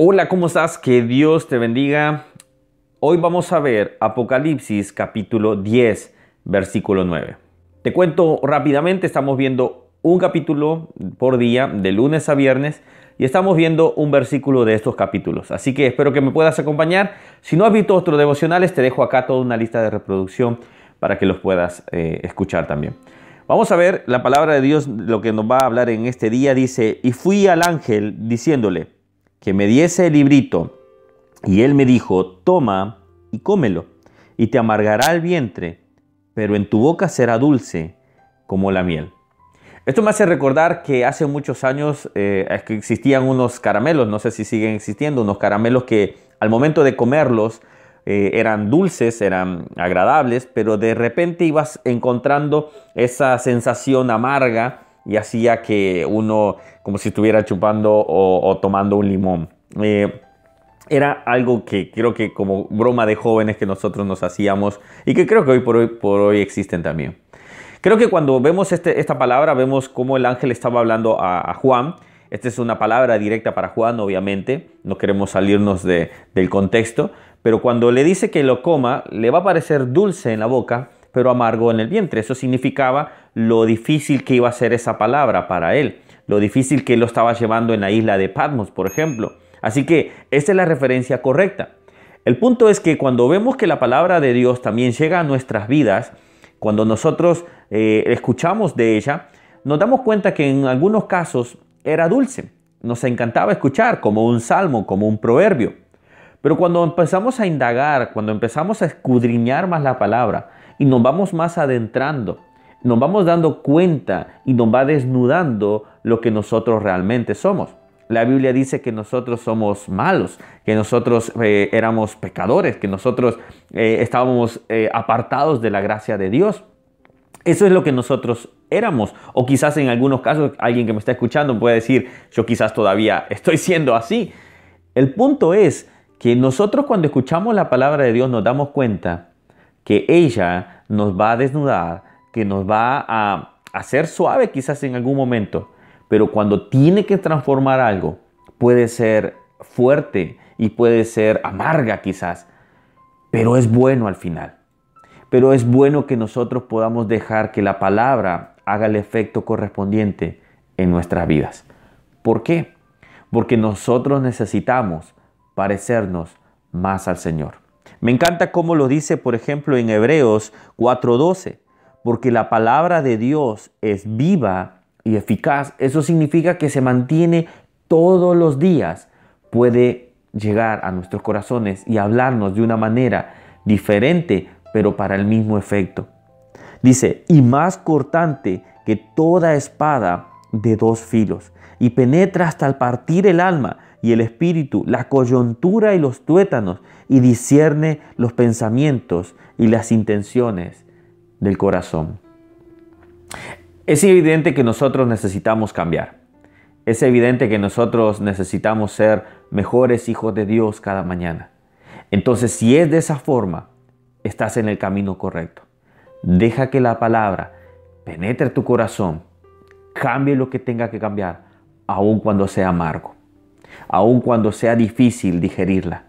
Hola, ¿cómo estás? Que Dios te bendiga. Hoy vamos a ver Apocalipsis capítulo 10, versículo 9. Te cuento rápidamente, estamos viendo un capítulo por día, de lunes a viernes, y estamos viendo un versículo de estos capítulos. Así que espero que me puedas acompañar. Si no has visto otros devocionales, te dejo acá toda una lista de reproducción para que los puedas eh, escuchar también. Vamos a ver la palabra de Dios, lo que nos va a hablar en este día. Dice, y fui al ángel diciéndole, que me diese el librito. Y él me dijo, toma y cómelo, y te amargará el vientre, pero en tu boca será dulce como la miel. Esto me hace recordar que hace muchos años eh, existían unos caramelos, no sé si siguen existiendo, unos caramelos que al momento de comerlos eh, eran dulces, eran agradables, pero de repente ibas encontrando esa sensación amarga y hacía que uno como si estuviera chupando o, tomando un limón. Eh, era algo que creo que como broma de jóvenes que nosotros nos hacíamos y que creo que hoy por hoy, existen también. Creo que cuando vemos este, esta palabra vemos cómo el ángel estaba hablando a, Juan. Esta es una palabra directa para Juan, obviamente. No queremos salirnos de, del contexto. Pero cuando le dice que lo coma, le va a parecer dulce en la boca, pero amargo en el vientre. Eso significaba lo difícil que iba a ser esa palabra para él, lo difícil que lo estaba llevando en la isla de Patmos, por ejemplo. Así que esta es la referencia correcta. El punto es que cuando vemos que la palabra de Dios también llega a nuestras vidas, cuando nosotros eh, escuchamos de ella, nos damos cuenta que en algunos casos era dulce. Nos encantaba escuchar como un salmo, como un proverbio. Pero cuando empezamos a indagar, cuando empezamos a escudriñar más la palabra, y nos vamos más adentrando, nos vamos dando cuenta y nos va desnudando lo que nosotros realmente somos. La Biblia dice que nosotros somos malos, que nosotros eh, éramos pecadores, que nosotros eh, estábamos eh, apartados de la gracia de Dios. Eso es lo que nosotros éramos. O quizás en algunos casos alguien que me está escuchando puede decir, yo quizás todavía estoy siendo así. El punto es que nosotros cuando escuchamos la palabra de Dios nos damos cuenta que ella nos va a desnudar, que nos va a hacer suave quizás en algún momento, pero cuando tiene que transformar algo, puede ser fuerte y puede ser amarga quizás, pero es bueno al final. Pero es bueno que nosotros podamos dejar que la palabra haga el efecto correspondiente en nuestras vidas. ¿Por qué? Porque nosotros necesitamos parecernos más al Señor. Me encanta cómo lo dice, por ejemplo, en Hebreos 4:12, porque la palabra de Dios es viva y eficaz. Eso significa que se mantiene todos los días, puede llegar a nuestros corazones y hablarnos de una manera diferente, pero para el mismo efecto. Dice, y más cortante que toda espada de dos filos, y penetra hasta el partir el alma y el espíritu, la coyuntura y los tuétanos, y discierne los pensamientos y las intenciones del corazón. Es evidente que nosotros necesitamos cambiar. Es evidente que nosotros necesitamos ser mejores hijos de Dios cada mañana. Entonces, si es de esa forma, estás en el camino correcto. Deja que la palabra penetre tu corazón, cambie lo que tenga que cambiar, aun cuando sea amargo, aun cuando sea difícil digerirla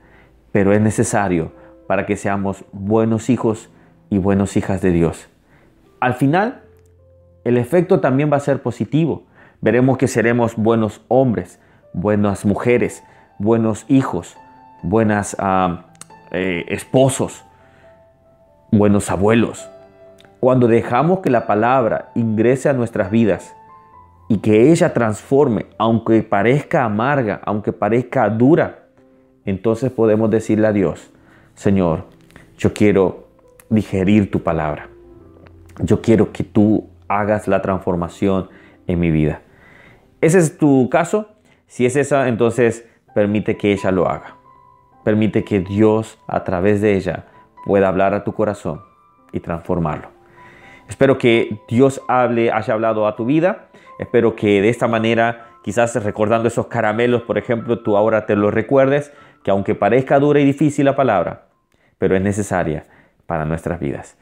pero es necesario para que seamos buenos hijos y buenas hijas de Dios. Al final, el efecto también va a ser positivo. Veremos que seremos buenos hombres, buenas mujeres, buenos hijos, buenas ah, eh, esposos, buenos abuelos. Cuando dejamos que la palabra ingrese a nuestras vidas y que ella transforme, aunque parezca amarga, aunque parezca dura, entonces podemos decirle a Dios, Señor, yo quiero digerir tu palabra. Yo quiero que tú hagas la transformación en mi vida. ¿Ese es tu caso? Si es esa, entonces permite que ella lo haga. Permite que Dios a través de ella pueda hablar a tu corazón y transformarlo. Espero que Dios hable, haya hablado a tu vida. Espero que de esta manera, quizás recordando esos caramelos, por ejemplo, tú ahora te los recuerdes que aunque parezca dura y difícil la palabra, pero es necesaria para nuestras vidas.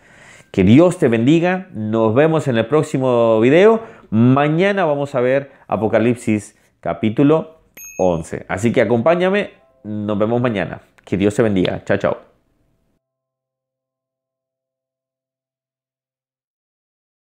Que Dios te bendiga. Nos vemos en el próximo video. Mañana vamos a ver Apocalipsis capítulo 11. Así que acompáñame, nos vemos mañana. Que Dios te bendiga. Chao, chao.